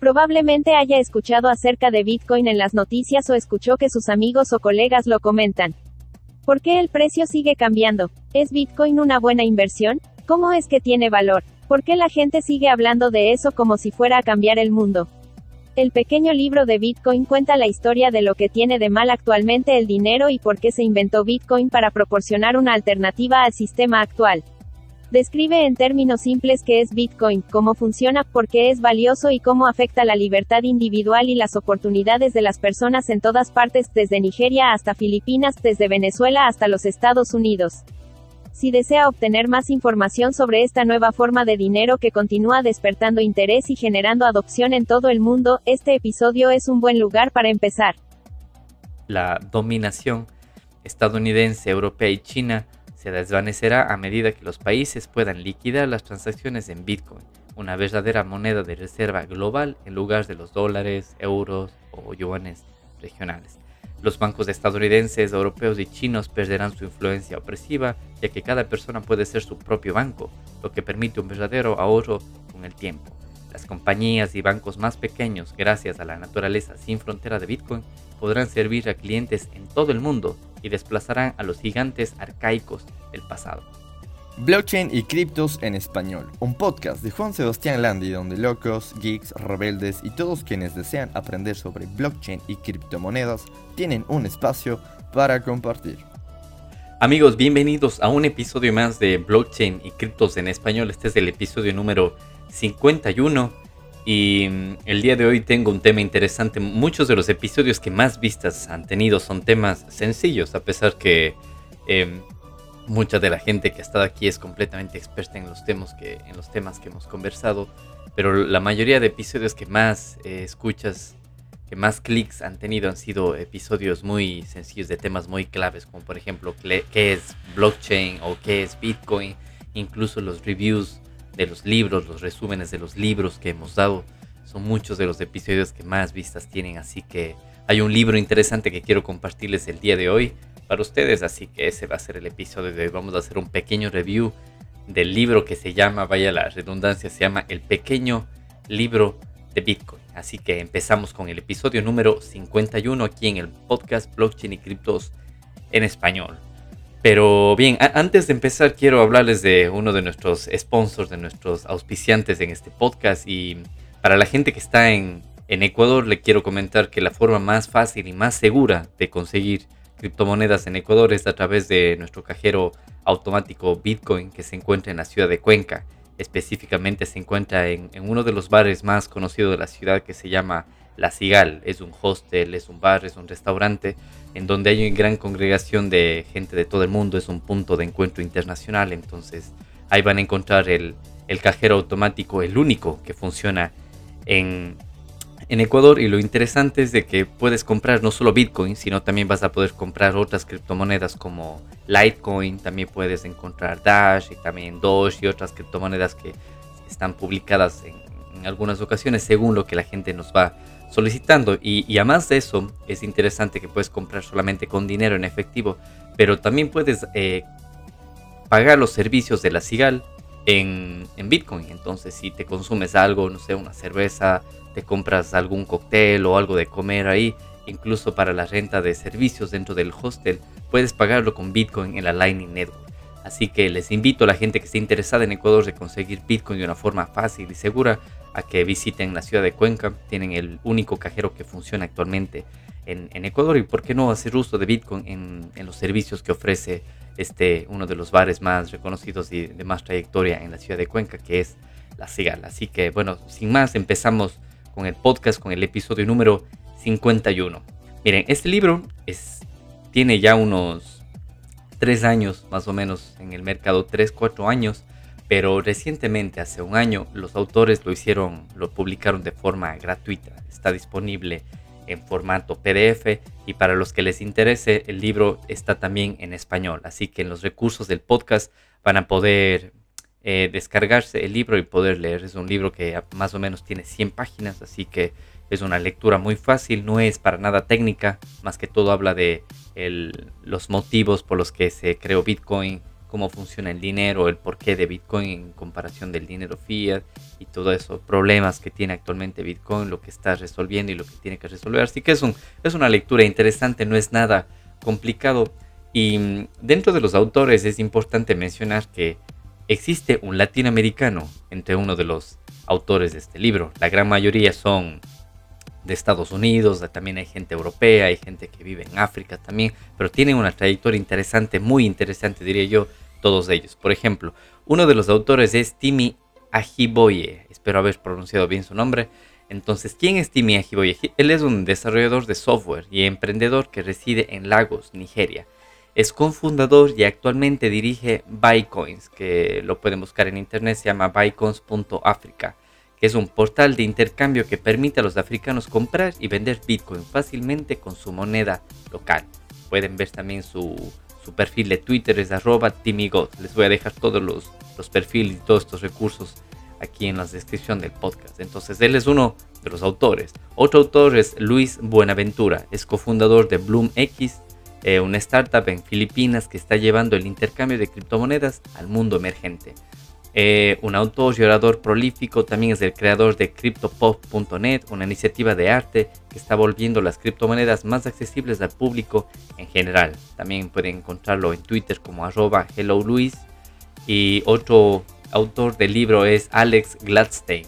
Probablemente haya escuchado acerca de Bitcoin en las noticias o escuchó que sus amigos o colegas lo comentan. ¿Por qué el precio sigue cambiando? ¿Es Bitcoin una buena inversión? ¿Cómo es que tiene valor? ¿Por qué la gente sigue hablando de eso como si fuera a cambiar el mundo? El pequeño libro de Bitcoin cuenta la historia de lo que tiene de mal actualmente el dinero y por qué se inventó Bitcoin para proporcionar una alternativa al sistema actual. Describe en términos simples qué es Bitcoin, cómo funciona, por qué es valioso y cómo afecta la libertad individual y las oportunidades de las personas en todas partes, desde Nigeria hasta Filipinas, desde Venezuela hasta los Estados Unidos. Si desea obtener más información sobre esta nueva forma de dinero que continúa despertando interés y generando adopción en todo el mundo, este episodio es un buen lugar para empezar. La dominación estadounidense, europea y china se desvanecerá a medida que los países puedan liquidar las transacciones en Bitcoin, una verdadera moneda de reserva global en lugar de los dólares, euros o yuanes regionales. Los bancos estadounidenses, europeos y chinos perderán su influencia opresiva, ya que cada persona puede ser su propio banco, lo que permite un verdadero ahorro con el tiempo. Las compañías y bancos más pequeños, gracias a la naturaleza sin frontera de Bitcoin, podrán servir a clientes en todo el mundo y desplazarán a los gigantes arcaicos del pasado. Blockchain y criptos en español, un podcast de Juan Sebastián Landi donde locos, geeks, rebeldes y todos quienes desean aprender sobre blockchain y criptomonedas tienen un espacio para compartir. Amigos, bienvenidos a un episodio más de Blockchain y criptos en español. Este es el episodio número 51 y mm, el día de hoy tengo un tema interesante. Muchos de los episodios que más vistas han tenido son temas sencillos, a pesar que em, mucha de la gente que ha estado aquí es completamente experta en los temas que, en los temas que hemos conversado. Pero la mayoría de episodios que más eh, escuchas, que más clics han tenido han sido episodios muy sencillos de temas muy claves, como por ejemplo qué es blockchain o qué es Bitcoin, incluso los reviews de los libros, los resúmenes de los libros que hemos dado. Son muchos de los episodios que más vistas tienen, así que hay un libro interesante que quiero compartirles el día de hoy para ustedes, así que ese va a ser el episodio de hoy. Vamos a hacer un pequeño review del libro que se llama, vaya la redundancia, se llama El pequeño libro de Bitcoin. Así que empezamos con el episodio número 51 aquí en el podcast Blockchain y Criptos en español. Pero bien, antes de empezar quiero hablarles de uno de nuestros sponsors, de nuestros auspiciantes en este podcast y para la gente que está en, Ecuador le quiero comentar que la forma más fácil y más segura de conseguir criptomonedas en Ecuador es a través de nuestro cajero automático Bitcoin que se encuentra en la ciudad de Cuenca. Específicamente se encuentra en, en uno de los bares más conocidos de la ciudad que se llama La Cigal. Es un hostel, es un bar, es un restaurante en donde hay una gran congregación de gente de todo el mundo, es un punto de encuentro internacional, entonces ahí van a encontrar el, cajero automático, el único que funciona en, en, Ecuador y lo interesante es de que puedes comprar no solo Bitcoin, sino también vas a poder comprar otras criptomonedas como Litecoin, también puedes encontrar Dash y también Doge y otras criptomonedas que están publicadas en, en algunas ocasiones según lo que la gente nos va solicitando. Y, además de eso, es interesante que puedes comprar solamente con dinero en efectivo, pero también puedes eh, pagar los servicios de la Cigal en, en, Bitcoin. Entonces, si te consumes algo, no sé, una cerveza, te compras algún cóctel o algo de comer ahí, incluso para la renta de servicios dentro del hostel, puedes pagarlo con Bitcoin en la Lightning Network. Así que les invito a la gente que esté interesada en Ecuador de conseguir Bitcoin de una forma fácil y segura a que visiten la ciudad de Cuenca. Tienen el único cajero que funciona actualmente en, Ecuador y por qué no hacer uso de Bitcoin en, los servicios que ofrece este, uno de los bares más reconocidos y de más trayectoria en la ciudad de Cuenca, que es La Cigal. Así que bueno, sin más, empezamos con el podcast, con el episodio número 51. Miren, este libro es, tiene ya unos 3 años más o menos en el mercado, 3, 4 años pero recientemente, hace un año, los autores lo hicieron, lo publicaron de forma gratuita. Está disponible en formato PDF y para los que les interese, el libro está también en español. Así que en los recursos del podcast van a poder eh, descargarse el libro y poder leer. Es un libro que más o menos tiene 100 páginas, así que es una lectura muy fácil, no es para nada técnica, más que todo habla de los motivos por los que se creó Bitcoin, cómo funciona el dinero, el porqué de Bitcoin en comparación del dinero fiat y todo eso, problemas que tiene actualmente Bitcoin, lo que está resolviendo y lo que tiene que resolver. Así que es, un, es una lectura interesante, no es nada complicado. Y mm, dentro de los autores es importante mencionar que existe un latinoamericano entre uno de los autores de este libro. La gran mayoría son de Estados Unidos, también hay gente europea, hay gente que vive en África también, pero tienen una trayectoria interesante, muy interesante diría yo, todos ellos. Por ejemplo, uno de los autores es Timi Ajiboye, espero haber pronunciado bien su nombre. Entonces, ¿quién es Timi Ajiboye? Él es un desarrollador de software y emprendedor que reside en Lagos, Nigeria. Es cofundador y actualmente dirige Bycoins, que lo pueden buscar en internet, se llama bycoins.africa que es un portal de intercambio que permite a los africanos comprar y vender Bitcoin fácilmente con su moneda local. Pueden ver también su, perfil de Twitter, es arroba timigot. Les voy a dejar todos los, los perfiles y todos estos recursos aquí en la descripción del podcast. Entonces, él es uno de los autores. Otro autor es Luis Buenaventura, es cofundador de BloomX, eh, una startup en Filipinas que está llevando el intercambio de criptomonedas al mundo emergente. Eh, un autor y orador prolífico, también es el creador de CryptoPop.net, una iniciativa de arte que está volviendo las criptomonedas más accesibles al público en general. También pueden encontrarlo en Twitter como arroba HelloLuis. Y otro autor del libro es Alex Gladstein.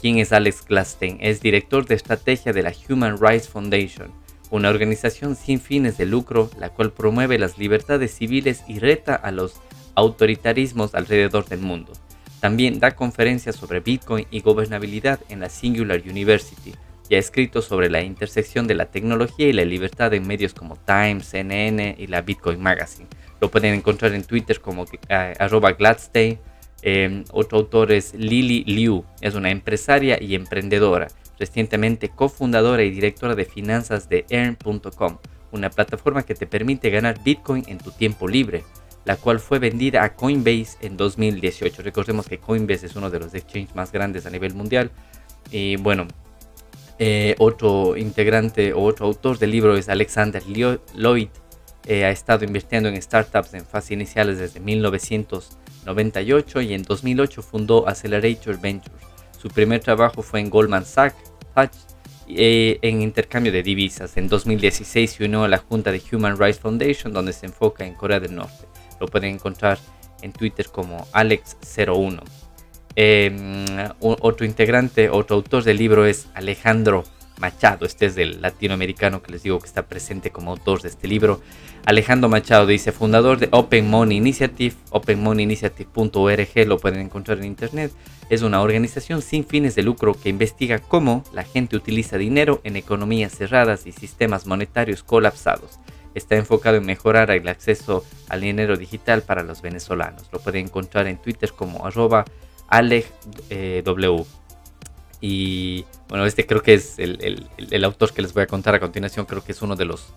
¿Quién es Alex Gladstein? Es director de estrategia de la Human Rights Foundation, una organización sin fines de lucro la cual promueve las libertades civiles y reta a los autoritarismos alrededor del mundo. También da conferencias sobre Bitcoin y gobernabilidad en la Singular University y ha escrito sobre la intersección de la tecnología y la libertad en medios como Times, CNN y la Bitcoin Magazine. Lo pueden encontrar en Twitter como arroba Gladstein. Em, otro autor es Lily Liu, es una empresaria y emprendedora, recientemente cofundadora y directora de finanzas de Earn.com, una plataforma que te permite ganar Bitcoin en tu tiempo libre la cual fue vendida a Coinbase en 2018. Recordemos que Coinbase es uno de los exchanges más grandes a nivel mundial. Y bueno, eh, otro integrante o otro autor del libro es Alexander Lloyd. Eh, ha estado invirtiendo en startups en fase iniciales desde 1998 y en 2008 fundó Accelerator Ventures. Su primer trabajo fue en Goldman Sachs eh, en intercambio de divisas. En 2016 se unió a la Junta de Human Rights Foundation donde se enfoca en Corea del Norte. Lo pueden encontrar en Twitter como Alex01. Em, otro integrante, otro autor del libro es Alejandro Machado. Este es del latinoamericano que les digo que está presente como autor de este libro. Alejandro Machado dice, fundador de Open Money Initiative, openmoneyinitiative.org, lo pueden encontrar en internet. Es una organización sin fines de lucro que investiga cómo la gente utiliza dinero en economías cerradas y sistemas monetarios colapsados está enfocado en mejorar el acceso al dinero digital para los venezolanos. Lo pueden encontrar en Twitter como arroba AlegW. Y bueno, este creo que es el, autor que les voy a contar a continuación, creo que es uno de los,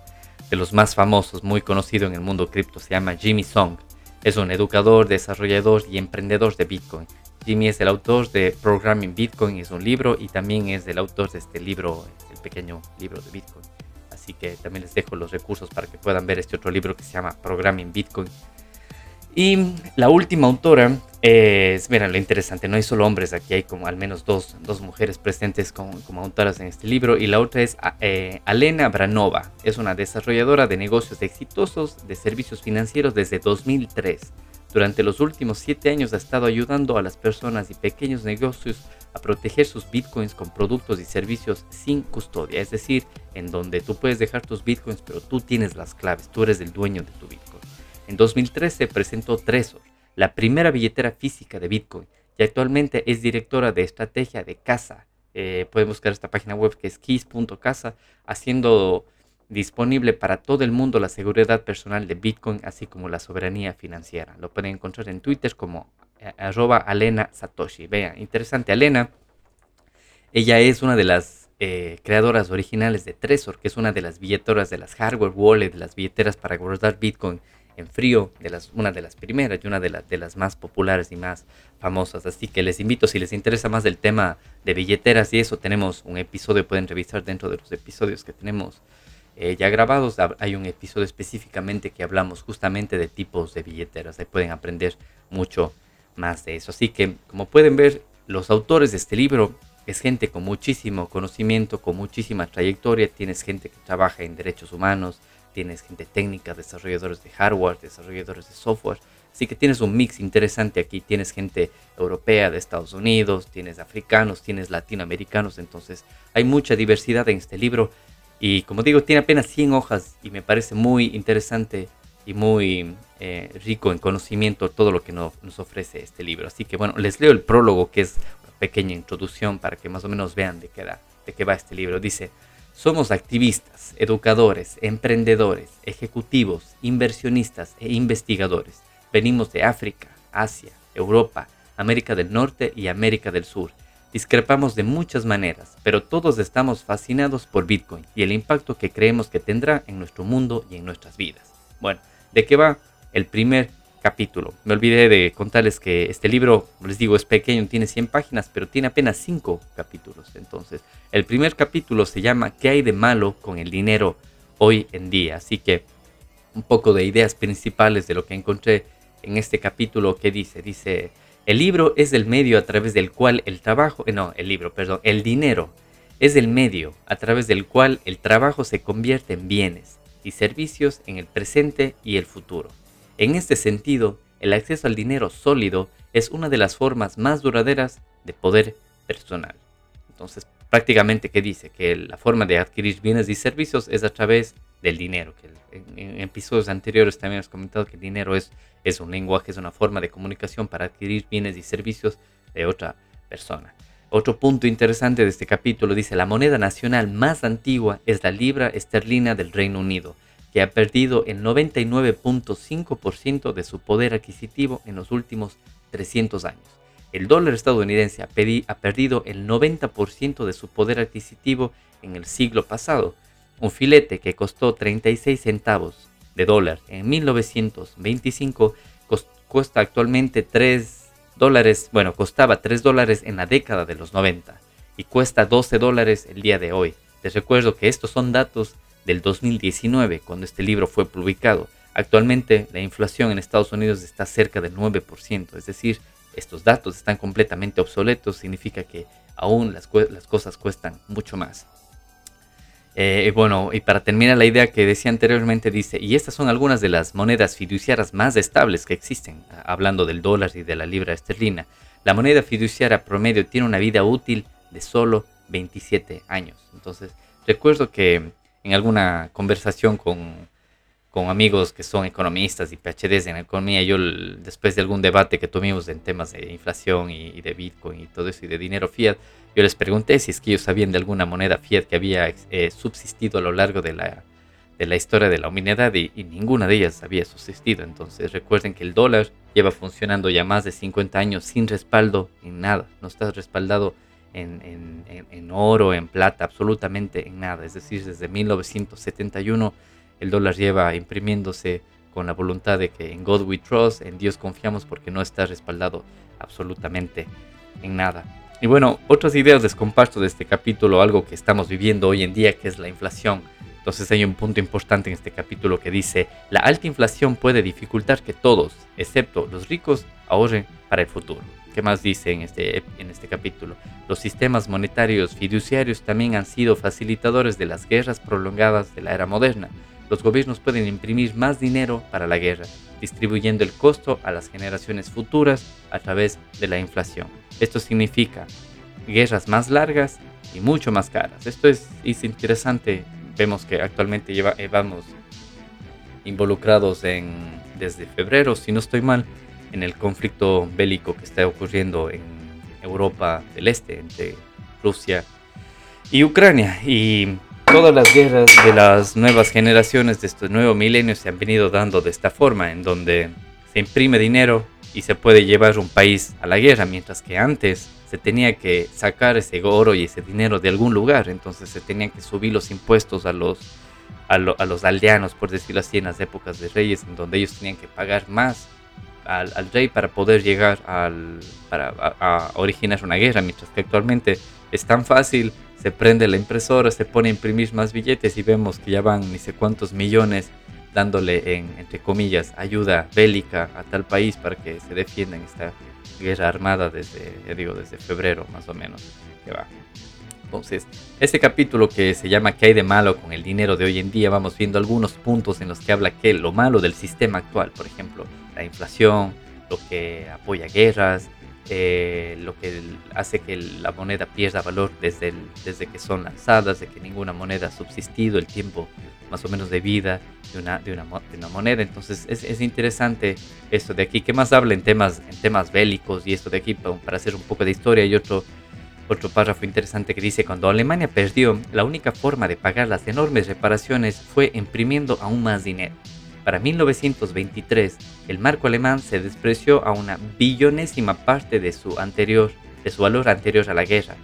de los más famosos, muy conocido en el mundo cripto, se llama Jimmy Song. Es un educador, desarrollador y emprendedor de Bitcoin. Jimmy es el autor de Programming Bitcoin, es un libro y también es el autor de este libro, el pequeño libro de Bitcoin así que también les dejo los recursos para que puedan ver este otro libro que se llama Programming Bitcoin. Y la última autora es, miren, lo interesante, no hay solo hombres, aquí hay como al menos dos, dos mujeres presentes como, como, autoras en este libro. Y la otra es eh, Alena Branova, es una desarrolladora de negocios exitosos de servicios financieros desde 2003. Durante los últimos siete años ha estado ayudando a las personas y pequeños negocios a proteger sus bitcoins con productos y servicios sin custodia, es decir, en donde tú puedes dejar tus bitcoins pero tú tienes las claves, tú eres el dueño de tu bitcoin. En 2013 presentó Trezor, la primera billetera física de bitcoin, y actualmente es directora de estrategia de Casa. Eh, pueden buscar esta página web que es keys.casa, haciendo disponible para todo el mundo la seguridad personal de Bitcoin, así como la soberanía financiera. Lo pueden encontrar en Twitter como eh, arroba Alena Satoshi. Vean, interesante, Alena, ella es una de las eh, creadoras originales de Trezor, que es una de las billeteras de las hardware wallet, de las billeteras para guardar Bitcoin en frío, de las, una de las primeras y una de, las de las más populares y más famosas. Así que les invito, si les interesa más del tema de billeteras y eso, tenemos un episodio, pueden revisar dentro de los episodios que tenemos eh, ya grabados. Hay un episodio específicamente que hablamos justamente de tipos de billeteras. Ahí pueden aprender mucho más de eso. Así que, como pueden ver, los autores de este libro es gente con muchísimo conocimiento, con muchísima trayectoria. Tienes gente que trabaja en derechos humanos, tienes gente técnica, desarrolladores de hardware, desarrolladores de software. Así que tienes un mix interesante aquí. Tienes gente europea de Estados Unidos, tienes africanos, tienes latinoamericanos. Entonces hay mucha diversidad en este libro. Y como digo, tiene apenas 100 hojas y me parece muy interesante y muy eh, rico en conocimiento todo lo que nos ofrece este libro. Así que bueno, les leo el prólogo que es una pequeña introducción para que más o menos vean de qué, de qué va este libro. Dice, somos activistas, educadores, emprendedores, ejecutivos, inversionistas e investigadores. Venimos de África, Asia, Europa, América del Norte y América del Sur. Discrepamos de muchas maneras, pero todos estamos fascinados por Bitcoin y el impacto que creemos que tendrá en nuestro mundo y en nuestras vidas. Bueno, ¿de qué va el primer capítulo? Me olvidé de contarles que este libro, les digo, es pequeño, tiene 100 páginas, pero tiene apenas 5 capítulos. Entonces, el primer capítulo se llama ¿Qué hay de malo con el dinero hoy en día? Así que un poco de ideas principales de lo que encontré en este capítulo que dice, dice el libro es el medio a través del cual el trabajo, eh, no, el libro, perdón, el dinero es el medio a través del cual el trabajo se convierte en bienes y servicios en el presente y el futuro. En este sentido, el acceso al dinero sólido es una de las formas más duraderas de poder personal. Entonces, prácticamente, ¿qué dice? Que la forma de adquirir bienes y servicios es a través del dinero. Que en, episodios anteriores también hemos comentado que el dinero es, es un lenguaje, es una forma de comunicación para adquirir bienes y servicios de otra persona. Otro punto interesante de este capítulo dice, la moneda nacional más antigua es la libra esterlina del Reino Unido, que ha perdido el 99.5% de su poder adquisitivo en los últimos 300 años. El dólar estadounidense ha, perdido el 90% de su poder adquisitivo en el siglo pasado. Un filete que costó 36 centavos de dólar en 1925 cuesta actualmente 3 dólares, bueno, costaba 3 dólares en la década de los 90 y cuesta 12 dólares el día de hoy. Les recuerdo que estos son datos del 2019, cuando este libro fue publicado. Actualmente la inflación en Estados Unidos está cerca del 9%, es decir, estos datos están completamente obsoletos, significa que aún las, cosas cuestan mucho más. Eh, bueno, y para terminar la idea que decía anteriormente, dice, y estas son algunas de las monedas fiduciarias más estables que existen, hablando del dólar y de la libra esterlina. La moneda fiduciaria promedio tiene una vida útil de solo 27 años. Entonces, recuerdo que en alguna conversación con, con amigos que son economistas y PhDs en economía, yo después de algún debate que tuvimos en temas de inflación y, de Bitcoin y todo eso y de dinero fiat, yo les pregunté si es que ellos sabían de alguna moneda fiat que había eh, subsistido a lo largo de la, de la historia de la humanidad y, ninguna de ellas había subsistido. Entonces recuerden que el dólar lleva funcionando ya más de 50 años sin respaldo en nada, no está respaldado en, oro, en plata, absolutamente en nada. Es decir, desde 1971 el dólar lleva imprimiéndose con la voluntad de que en God we trust, en Dios confiamos porque no está respaldado absolutamente en nada. Y bueno, otras ideas les comparto de este capítulo, algo que estamos viviendo hoy en día, que es la inflación. Entonces hay un punto importante en este capítulo que dice, la alta inflación puede dificultar que todos, excepto los ricos, ahorren para el futuro. ¿Qué más dice en este, en este capítulo? Los sistemas monetarios fiduciarios también han sido facilitadores de las guerras prolongadas de la era moderna los gobiernos pueden imprimir más dinero para la guerra, distribuyendo el costo a las generaciones futuras a través de la inflación. Esto significa guerras más largas y mucho más caras. Esto es, interesante. Vemos que actualmente lleva, eh, involucrados en, desde febrero, si no estoy mal, en el conflicto bélico que está ocurriendo en Europa del Este entre Rusia y Ucrania. Y Todas las guerras de las nuevas generaciones de estos nuevos milenios se han venido dando de esta forma, en donde se imprime dinero y se puede llevar un país a la guerra, mientras que antes se tenía que sacar ese oro y ese dinero de algún lugar, entonces se tenían que subir los impuestos a los, a, los aldeanos, por decirlo así, en las épocas de reyes, en donde ellos tenían que pagar más al, rey para poder llegar al, para, a originar una guerra, mientras que actualmente es tan fácil se prende la impresora, se pone a imprimir más billetes y vemos que ya van ni sé cuántos millones dándole en, entre comillas, ayuda bélica a tal país para que se defienda en esta guerra armada desde, digo, desde febrero más o menos que va. Entonces, este capítulo que se llama ¿Qué hay de malo con el dinero de hoy en día? Vamos viendo algunos puntos en los que habla que lo malo del sistema actual, por ejemplo, la inflación, lo que apoya guerras, eh, lo que hace que la moneda pierda valor desde, desde que son lanzadas, de que ninguna moneda ha subsistido el tiempo más o menos de vida de una, de una, una moneda. Entonces es, es, interesante esto de aquí. ¿Qué más habla en temas, en temas bélicos y esto de aquí para hacer un poco de historia? Y otro otro párrafo interesante que dice, cuando Alemania perdió, la única forma de pagar las enormes reparaciones fue imprimiendo aún más dinero. Para 1923, el marco alemán se despreció a una billonésima parte de su, anterior, de su valor anterior a la guerra,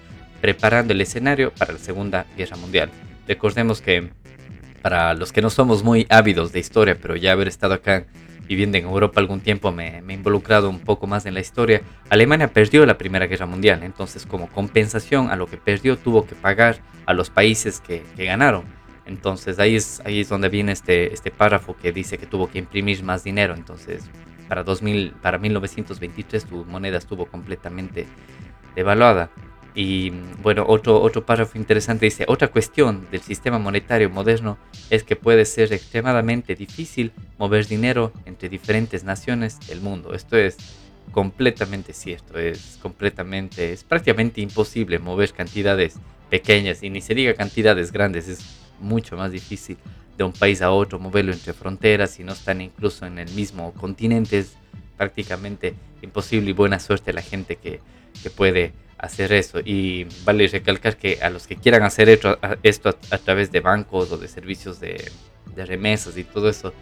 preparando el escenario para la Segunda Guerra Mundial. Recordemos que para los que no somos muy ávidos de historia, pero ya haber estado acá viviendo en Europa algún tiempo me, he involucrado un poco más en la historia, Alemania perdió la Primera Guerra Mundial, entonces como compensación a lo que perdió tuvo que pagar a los países que, ganaron. Entonces ahí es, ahí es donde viene este, este párrafo que dice que tuvo que imprimir más dinero. Entonces para, 2000, para 1923 tu moneda estuvo completamente devaluada. Y bueno, otro, otro párrafo interesante dice, otra cuestión del sistema monetario moderno es que puede ser extremadamente difícil mover dinero entre diferentes naciones del mundo. Esto es completamente cierto, es completamente, es prácticamente imposible mover cantidades pequeñas y ni se diga cantidades grandes, es mucho más difícil de un país a otro moverlo entre fronteras si no están incluso en el mismo continente, es prácticamente imposible y buena suerte la gente que, que puede hacer eso. Y vale recalcar que a los que quieran hacer esto, a, través de bancos o de servicios de, remesas y todo eso,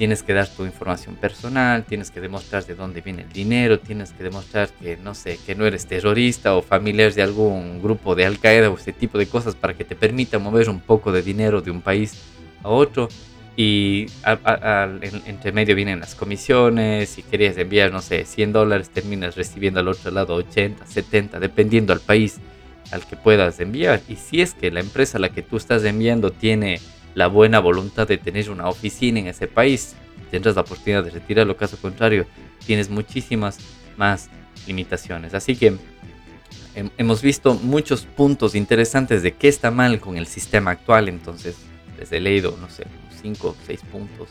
tienes que dar tu información personal, tienes que demostrar de dónde viene el dinero, tienes que demostrar que no sé, que no eres terrorista o familiar de algún grupo de Al Qaeda o este tipo de cosas para que te permita mover un poco de dinero de un país a otro y entre medio vienen las comisiones. Si querías enviar, no sé, 100 dólares, terminas recibiendo al otro lado 80, 70, dependiendo al país al que puedas enviar. Y si es que la empresa a la que tú estás enviando tiene la buena voluntad de tener una oficina en ese país, tendrás la oportunidad de retirarlo. Caso contrario, tienes muchísimas más limitaciones. Así que hemos visto muchos puntos interesantes de qué está mal con el sistema actual. Entonces, les he leído, no sé, cinco o seis puntos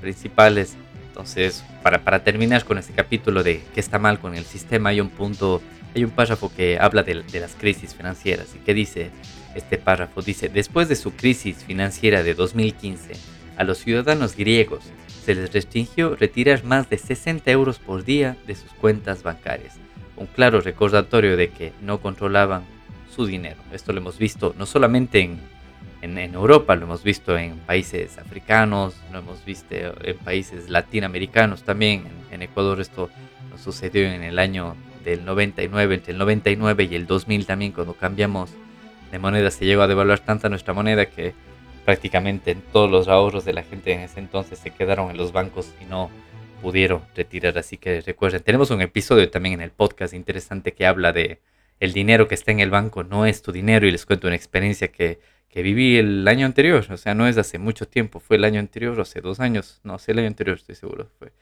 principales. Entonces, para, terminar con este capítulo de qué está mal con el sistema, hay un punto, hay un párrafo que habla de, las crisis financieras. ¿Y qué dice este párrafo? Dice, después de su crisis financiera de 2015, a los ciudadanos griegos se les restringió retirar más de 60 euros por día de sus cuentas bancarias. Un claro recordatorio de que no controlaban su dinero. Esto lo hemos visto no solamente en en, Europa, lo hemos visto en países africanos, lo hemos visto en países latinoamericanos también. En, Ecuador esto nos sucedió en el año del 99, entre el 99 y el 2000 también, cuando cambiamos de moneda, se llegó a devaluar tanta nuestra moneda que prácticamente todos los ahorros de la gente en ese entonces se quedaron en los bancos y no pudieron retirar. Así que recuerden, tenemos un episodio también en el podcast interesante que habla de el dinero que está en el banco no es tu dinero y les cuento una experiencia que que viví el año anterior, o sea, no es hace mucho tiempo, fue el año anterior, o hace dos años, no, sé el año anterior, estoy seguro, fue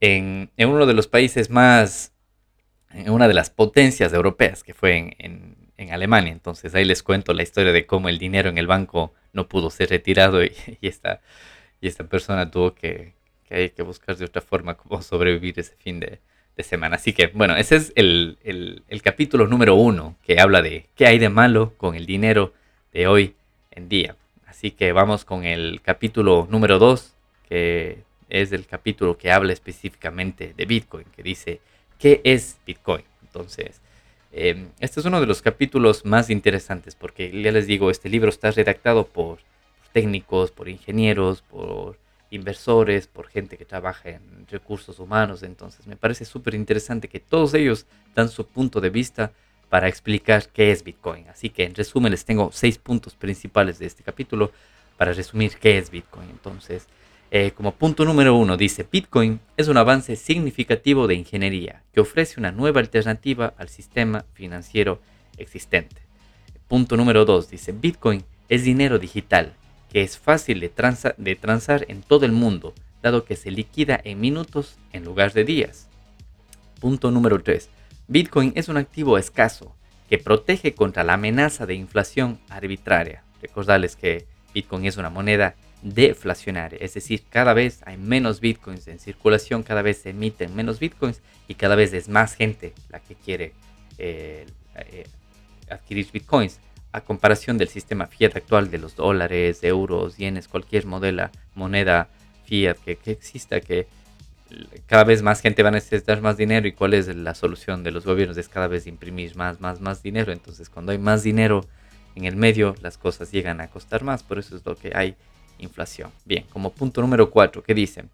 en, uno de los países más, en una de las potencias europeas, que fue en, Alemania. Entonces ahí les cuento la historia de cómo el dinero en el banco no pudo ser retirado y, esta, y esta persona tuvo que, que, que buscar de otra forma cómo sobrevivir ese fin de, semana. Así que, bueno, ese es el, el, capítulo número uno que habla de qué hay de malo con el dinero de hoy en día. Así que vamos con el capítulo número 2, que es el capítulo que habla específicamente de Bitcoin, que dice, ¿qué es Bitcoin? Entonces, em, este es uno de los capítulos más interesantes porque ya les digo, este libro está redactado por técnicos, por ingenieros, por inversores, por gente que trabaja en recursos humanos. Entonces, me parece súper interesante que todos ellos dan su punto de vista para explicar qué es Bitcoin. Así que en resumen les tengo seis puntos principales de este capítulo para resumir qué es Bitcoin. Entonces, eh, como punto número uno dice, Bitcoin es un avance significativo de ingeniería que ofrece una nueva alternativa al sistema financiero existente. Punto número 2 dice, Bitcoin es dinero digital que es fácil de, de transar en todo el mundo, dado que se liquida en minutos en lugar de días. Punto número 3. Bitcoin es un activo escaso que protege contra la amenaza de inflación arbitraria. Recordarles que Bitcoin es una moneda deflacionaria, es decir, cada vez hay menos bitcoins en circulación, cada vez se emiten menos bitcoins y cada vez es más gente la que quiere eh, eh, adquirir bitcoins. A comparación del sistema fiat actual de los dólares, euros, yenes, cualquier modela, moneda fiat que exista, que cada vez más gente va a necesitar más dinero y cuál es la solución de los gobiernos es cada vez imprimir más, más, más dinero. Entonces cuando hay más dinero en el medio, las cosas llegan a costar más, por eso es lo que hay inflación. Bien, como punto número 4, ¿qué dicen?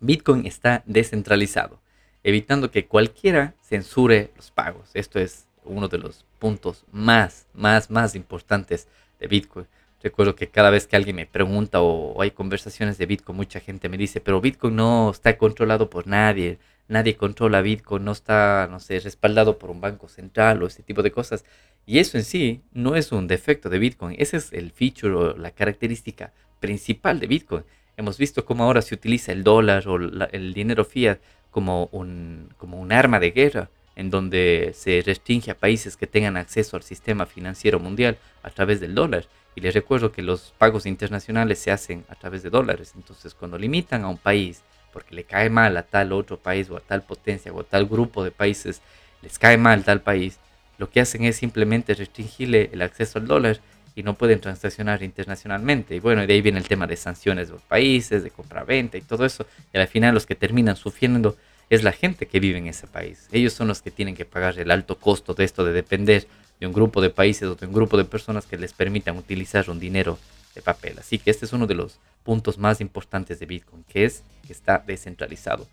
Bitcoin está descentralizado, evitando que cualquiera censure los pagos. Esto es uno de los puntos más, más, más importantes de Bitcoin. Recuerdo que cada vez que alguien me pregunta o, hay conversaciones de Bitcoin, mucha gente me dice, pero Bitcoin no está controlado por nadie, nadie controla Bitcoin, no está, no sé, respaldado por un banco central o este tipo de cosas. Y eso en sí no es un defecto de Bitcoin, ese es el feature o la característica principal de Bitcoin. Hemos visto cómo ahora se utiliza el dólar o el dinero fiat como un, como un arma de guerra, en donde se restringe a países que tengan acceso al sistema financiero mundial a través del dólar. Y les recuerdo que los pagos internacionales se hacen a través de dólares. Entonces, cuando limitan a un país porque le cae mal a tal otro país o a tal potencia o a tal grupo de países, les cae mal tal país, lo que hacen es simplemente restringirle el acceso al dólar y no pueden transaccionar internacionalmente. Y bueno, de ahí viene el tema de sanciones de los países, de compra-venta y todo eso. Y al final los que terminan sufriendo es la gente que vive en ese país. Ellos son los que tienen que pagar el alto costo de esto de depender de un grupo de países o de un grupo de personas que les permitan utilizar un dinero de papel. Así que este es uno de los puntos más importantes de Bitcoin, que es que está descentralizado.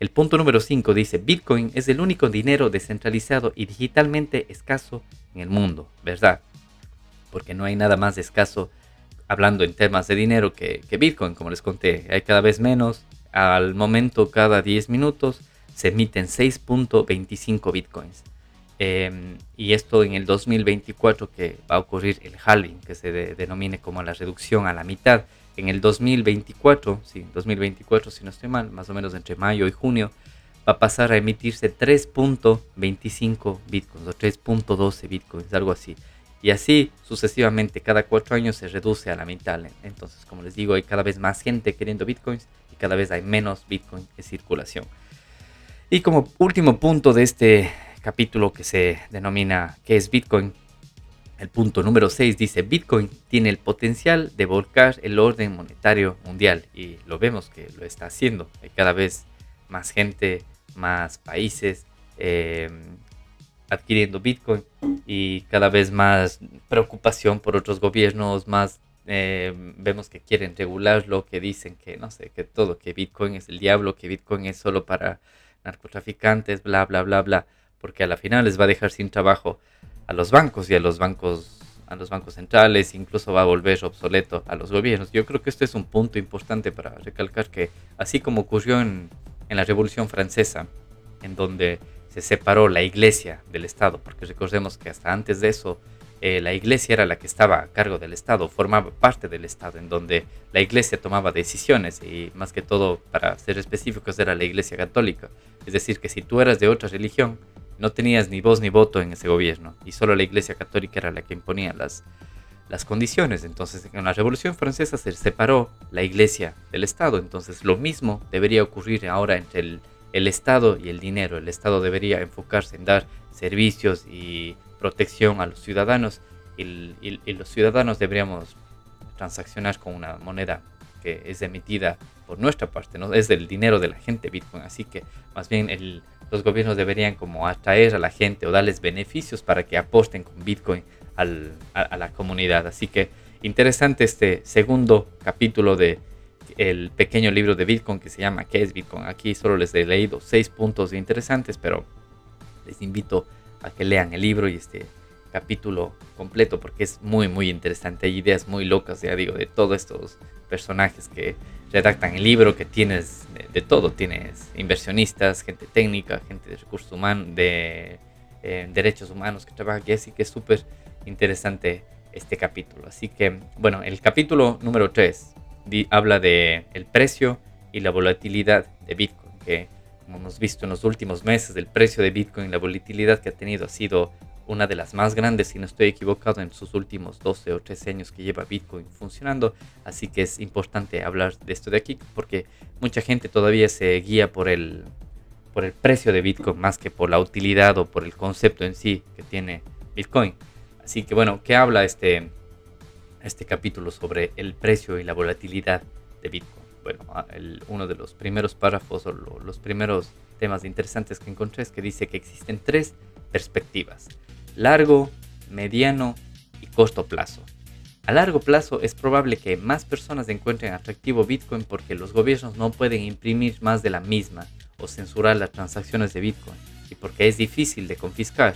El punto número 5 dice, Bitcoin es el único dinero descentralizado y digitalmente escaso en el mundo, ¿verdad? Porque no hay nada más escaso hablando en temas de dinero que, Bitcoin, como les conté. Hay cada vez menos. Al momento, cada 10 minutos se emiten 6.25 Bitcoins. Em, y esto en el 2024 que va a ocurrir el halving, que se denomine como la reducción a la mitad. En el 2024, sí, 2024 si no estoy mal, más o menos entre mayo y junio, va a pasar a emitirse 3.25 bitcoins o 3.12 bitcoins, algo así. Y así sucesivamente, cada cuatro años se reduce a la mitad. Entonces, como les digo, hay cada vez más gente queriendo bitcoins y cada vez hay menos bitcoin en circulación. Y como último punto de este capítulo que se denomina ¿qué es bitcoin? El punto número 6 dice, Bitcoin tiene el potencial de volcar el orden monetario mundial y lo vemos que lo está haciendo. Hay cada vez más gente, más países, eh, adquiriendo Bitcoin y cada vez más preocupación por otros gobiernos, más eh, vemos que quieren regularlo, que dicen que no sé, que todo, que Bitcoin es el diablo, que Bitcoin es solo para narcotraficantes, bla, bla, bla, bla, porque a la final les va a dejar sin trabajo a los bancos y a los bancos a los bancos centrales, incluso va a volver obsoleto a los gobiernos. Yo creo que este es un punto importante para recalcar que así como ocurrió en, en la Revolución Francesa, en donde se separó la iglesia del Estado, porque recordemos que hasta antes de eso eh, la iglesia era la que estaba a cargo del Estado, formaba parte del Estado, en donde la iglesia tomaba decisiones y más que todo, para ser específicos, era la iglesia católica. Es decir, que si tú eras de otra religión, no tenías ni voz ni voto en ese gobierno y solo la iglesia católica era la que imponía las, las condiciones. Entonces, en la Revolución Francesa se separó la iglesia del Estado. Entonces, lo mismo debería ocurrir ahora entre el el Estado y el dinero. El Estado debería enfocarse en dar servicios y protección a los ciudadanos y, los ciudadanos deberíamos transaccionar con una moneda que es emitida por nuestra parte, ¿no? es del dinero de la gente Bitcoin. Así que más bien los gobiernos deberían como atraer a la gente o darles beneficios para que aposten con Bitcoin a, a la comunidad. Así que interesante este segundo capítulo de el pequeño libro de Bitcoin que se llama ¿Qué es Bitcoin? Aquí solo les he leído seis puntos interesantes, pero les invito a que lean el libro y este capítulo completo porque es muy muy interesante. Hay ideas muy locas, ya digo, de todos estos personajes que redactan el libro, que tienes de, todo. Tienes inversionistas, gente técnica, gente de recursos humanos, de eh, derechos humanos que trabaja aquí, así que es súper interesante este capítulo. Así que, bueno, el capítulo número 3 habla de el precio y la volatilidad de Bitcoin, que como hemos visto en los últimos meses, el precio de Bitcoin, la volatilidad que ha tenido ha sido una de las más grandes, si no estoy equivocado, en sus últimos 12 o 13 años que lleva Bitcoin funcionando. Así que es importante hablar de esto de aquí, porque mucha gente todavía se guía por el, por el precio de Bitcoin más que por la utilidad o por el concepto en sí que tiene Bitcoin. Así que bueno, ¿qué habla este, este capítulo sobre el precio y la volatilidad de Bitcoin? Bueno, uno de los primeros párrafos o los primeros temas interesantes que encontré es que dice que existen tres perspectivas largo, mediano y corto plazo. A largo plazo es probable que más personas encuentren atractivo Bitcoin porque los gobiernos no pueden imprimir más de la misma o censurar las transacciones de Bitcoin y porque es difícil de confiscar.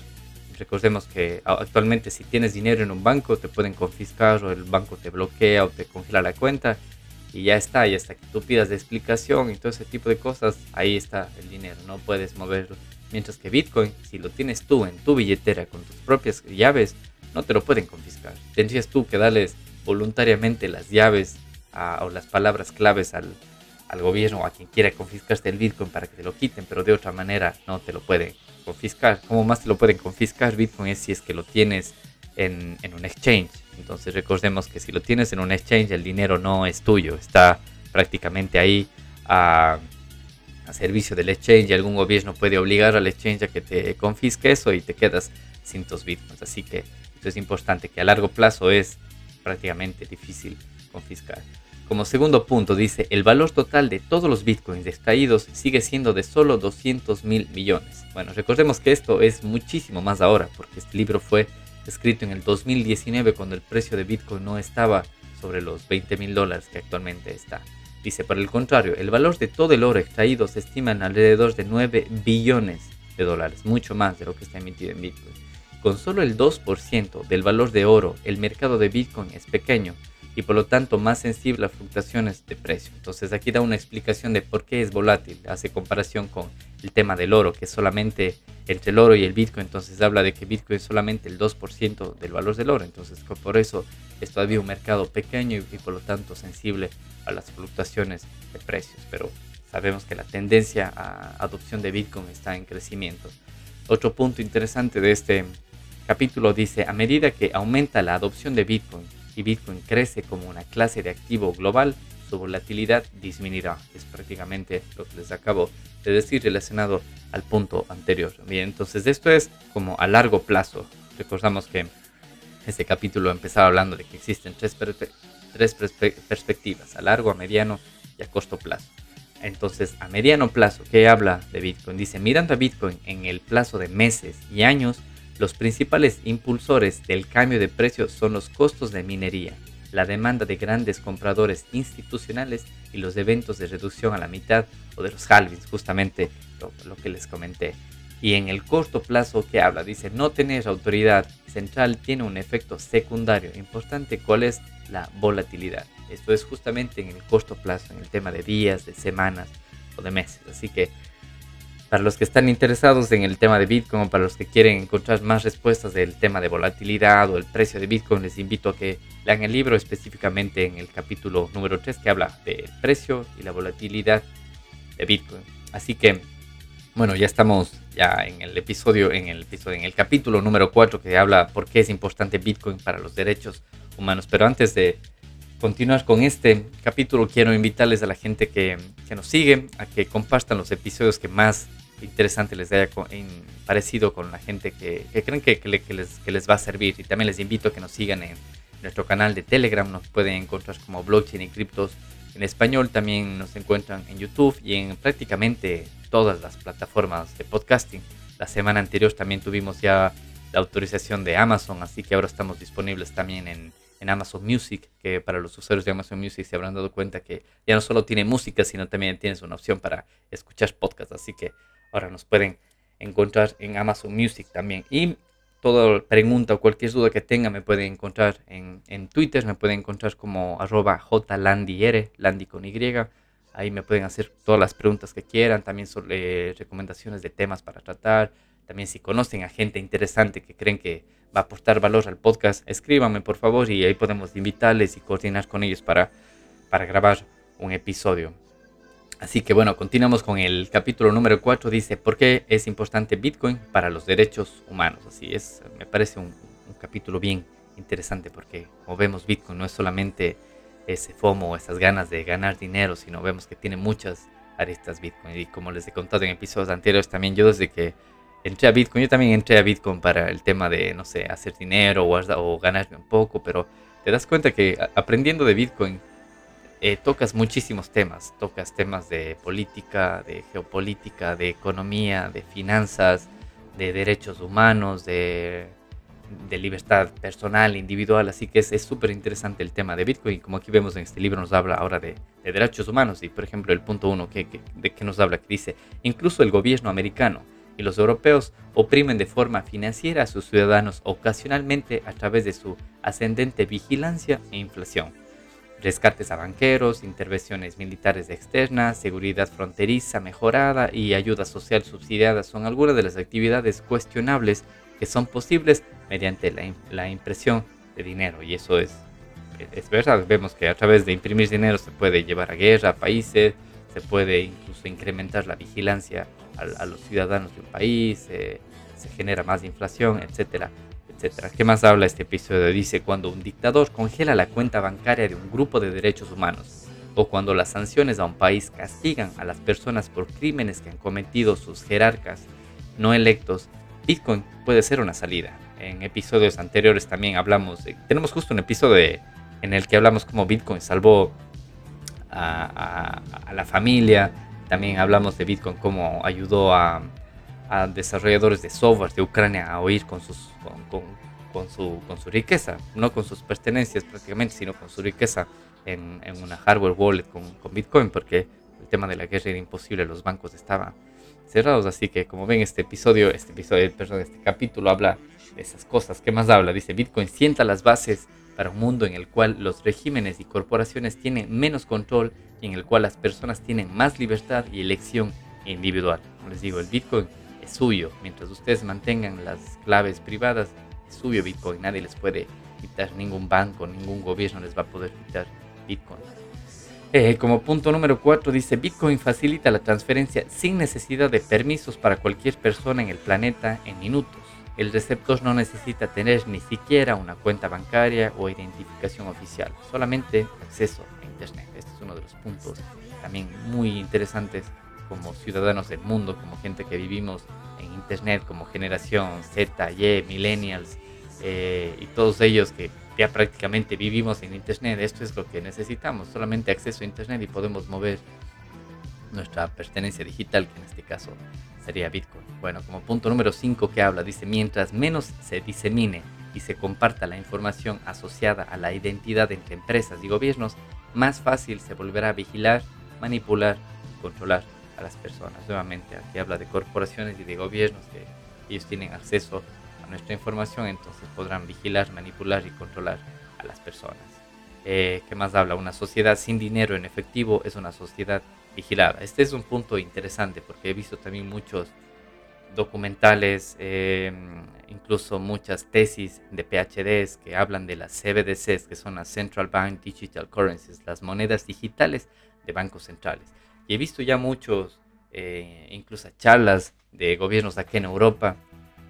Recordemos que actualmente si tienes dinero en un banco te pueden confiscar o el banco te bloquea o te congela la cuenta y ya está, y hasta que tú pidas de explicación y todo ese tipo de cosas, ahí está el dinero, no puedes moverlo Mientras que Bitcoin, si lo tienes tú en tu billetera con tus propias llaves, no te lo pueden confiscar. Tendrías tú que darles voluntariamente las llaves o las palabras claves al, gobierno o a quien quiera confiscarte el Bitcoin para que te lo quiten, pero de otra manera no te lo pueden confiscar. ¿Cómo más te lo pueden confiscar Bitcoin es si es que lo tienes en, en un exchange. Entonces recordemos que si lo tienes en un exchange el dinero no es tuyo, está prácticamente ahí a a servicio del exchange y algún gobierno puede obligar al exchange a que te confisque eso y te quedas sin tus bitcoins. Así que esto es importante, que a largo plazo es prácticamente difícil confiscar. Como segundo punto dice, el valor total de todos los bitcoins extraídos sigue siendo de solo 200 mil millones. Bueno, recordemos que esto es muchísimo más ahora, porque este libro fue escrito en el 2019 cuando el precio de bitcoin no estaba sobre los 20 mil dólares que actualmente está. Dice, por el contrario, el valor de todo el oro extraído se estima en alrededor de 9 billones de dólares, mucho más de lo que está emitido en Bitcoin. Con solo el 2% del valor de oro, el mercado de Bitcoin es pequeño y por lo tanto más sensible a fluctuaciones de precio. Entonces aquí da una explicación de por qué es volátil, hace comparación con el tema del oro, que solamente entre el oro y el Bitcoin, entonces habla de que Bitcoin es solamente el 2% del valor del oro, entonces por eso es todavía un mercado pequeño y, y por lo tanto sensible a las fluctuaciones de precios, pero sabemos que la tendencia a adopción de Bitcoin está en crecimiento. Otro punto interesante de este capítulo dice, a medida que aumenta la adopción de Bitcoin y Bitcoin crece como una clase de activo global, su volatilidad disminuirá. Es prácticamente lo que les acabo de decir relacionado al punto anterior. Bien, entonces esto es como a largo plazo. Recordamos que este capítulo empezaba hablando de que existen tres, tres perspectivas, a largo, a mediano y a corto plazo. Entonces, a mediano plazo, ¿qué habla de Bitcoin? Dice, mirando a Bitcoin en el plazo de meses y años, los principales impulsores del cambio de precio son los costos de minería, la demanda de grandes compradores institucionales y los eventos de reducción a la mitad o de los halvings, justamente lo, lo que les comenté. Y en el corto plazo que habla, dice, no tener autoridad central tiene un efecto secundario importante, ¿cuál es? La volatilidad. Esto es justamente en el corto plazo, en el tema de días, de semanas o de meses. Así que para los que están interesados en el tema de Bitcoin o para los que quieren encontrar más respuestas del tema de volatilidad o el precio de Bitcoin, les invito a que lean el libro específicamente en el capítulo número 3 que habla del precio y la volatilidad de Bitcoin. Así que bueno, ya estamos ya en el episodio, en el episodio, en el capítulo número 4 que habla por qué es importante Bitcoin para los derechos humanos. Pero antes de continuar con este capítulo, quiero invitarles a la gente que, nos sigue a que compartan los episodios que más interesantes les haya parecido con la gente que, creen que, les, que les va a servir. Y también les invito a que nos sigan en nuestro canal de Telegram. Nos pueden encontrar como blockchain y criptos en español. También nos encuentran en YouTube y en prácticamente todas las plataformas de podcasting. La semana anterior también tuvimos ya la autorización de Amazon, así que ahora estamos disponibles también en, Amazon Music, que para los usuarios de Amazon Music se habrán dado cuenta que ya no solo tiene música, sino también tienes una opción para escuchar podcasts, así que ahora nos pueden encontrar en Amazon Music también. Y toda pregunta o cualquier duda que tenga me pueden encontrar en, en Twitter, me pueden encontrar como arroba jlandier, landy con Y, Ahí me pueden hacer todas las preguntas que quieran, también sobre recomendaciones de temas para tratar. También si conocen a gente interesante que creen que va a aportar valor al podcast, escríbanme por favor y ahí podemos invitarles y coordinar con ellos para, para grabar un episodio. Así que bueno, continuamos con el capítulo número 4. Dice, ¿por qué es importante Bitcoin para los derechos humanos? Así es, me parece un, capítulo bien interesante porque como vemos Bitcoin no es solamente ese FOMO, esas ganas de ganar dinero, sino vemos que tiene muchas aristas Bitcoin. Y como les he contado en episodios anteriores también, yo desde que entré a Bitcoin, yo también entré a Bitcoin para el tema de, no sé, hacer dinero o, o ganarme un poco, pero te das cuenta que aprendiendo de Bitcoin eh, tocas muchísimos temas, tocas temas de política, de geopolítica, de economía, de finanzas, de derechos humanos, de, libertad personal, individual, así que es súper interesante el tema de Bitcoin, como aquí vemos en este libro nos habla ahora de, derechos humanos. Y por ejemplo el punto uno que, de que nos habla, que dice, incluso el gobierno americano y los europeos oprimen de forma financiera a sus ciudadanos ocasionalmente a través de su ascendente vigilancia e inflación rescates a banqueros, intervenciones militares externas, seguridad fronteriza mejorada y ayuda social subsidiada son algunas de las actividades cuestionables que son posibles mediante la, impresión de dinero. Y eso es, es verdad. Vemos que a través de imprimir dinero se puede llevar a guerra a países, se puede incluso incrementar la vigilancia a, los ciudadanos de un país, se genera más inflación, etcétera. ¿Qué más habla este episodio? Dice, cuando un dictador congela la cuenta bancaria de un grupo de derechos humanos, o cuando las sanciones a un país castigan a las personas por crímenes que han cometido sus jerarcas no electos, Bitcoin puede ser una salida. En episodios anteriores también hablamos, tenemos justo un episodio en el que hablamos cómo Bitcoin salvó a, la familia, también hablamos de Bitcoin cómo ayudó a, a desarrolladores de software de Ucrania a oír con, sus, con, con, su, con su riqueza, no con sus pertenencias prácticamente, sino con su riqueza en, en una hardware wallet con, con, Bitcoin, porque el tema de la guerra era imposible, los bancos estaban cerrados, así que como ven este episodio, este episodio, perdón, este capítulo habla de esas cosas. ¿Qué más habla? Dice, Bitcoin sienta las bases para un mundo en el cual los regímenes y corporaciones tienen menos control y en el cual las personas tienen más libertad y elección individual. Como les digo, el Bitcoin suyo. Mientras ustedes mantengan las claves privadas, es suyo Bitcoin. Nadie les puede quitar, ningún banco, ningún gobierno les va a poder quitar Bitcoin. Eh, como punto número 4 dice, Bitcoin facilita la transferencia sin necesidad de permisos para cualquier persona en el planeta en minutos. El receptor no necesita tener ni siquiera una cuenta bancaria o identificación oficial, solamente acceso a Internet. Este es uno de los puntos también muy interesantes como ciudadanos del mundo, como gente que vivimos en Internet, como generación Z, Y, millennials, eh, y todos ellos que ya prácticamente vivimos en Internet, esto es lo que necesitamos, solamente acceso a Internet y podemos mover nuestra pertenencia digital, que en este caso sería Bitcoin. Bueno, como punto número 5 que habla, dice, mientras menos se disemine y se comparta la información asociada a la identidad entre empresas y gobiernos, más fácil se volverá a vigilar, manipular y controlar a las personas. Nuevamente, aquí habla de corporaciones y de gobiernos que ellos tienen acceso a nuestra información, entonces podrán vigilar, manipular y controlar a las personas. Eh, ¿Qué más habla? Una sociedad sin dinero en efectivo es una sociedad vigilada. Este es un punto interesante porque he visto también muchos documentales, eh, incluso muchas tesis de PhDs que hablan de las CBDCs, que son las Central Bank Digital Currencies, las monedas digitales de bancos centrales. Y he visto ya muchos, eh, incluso charlas de gobiernos aquí en Europa,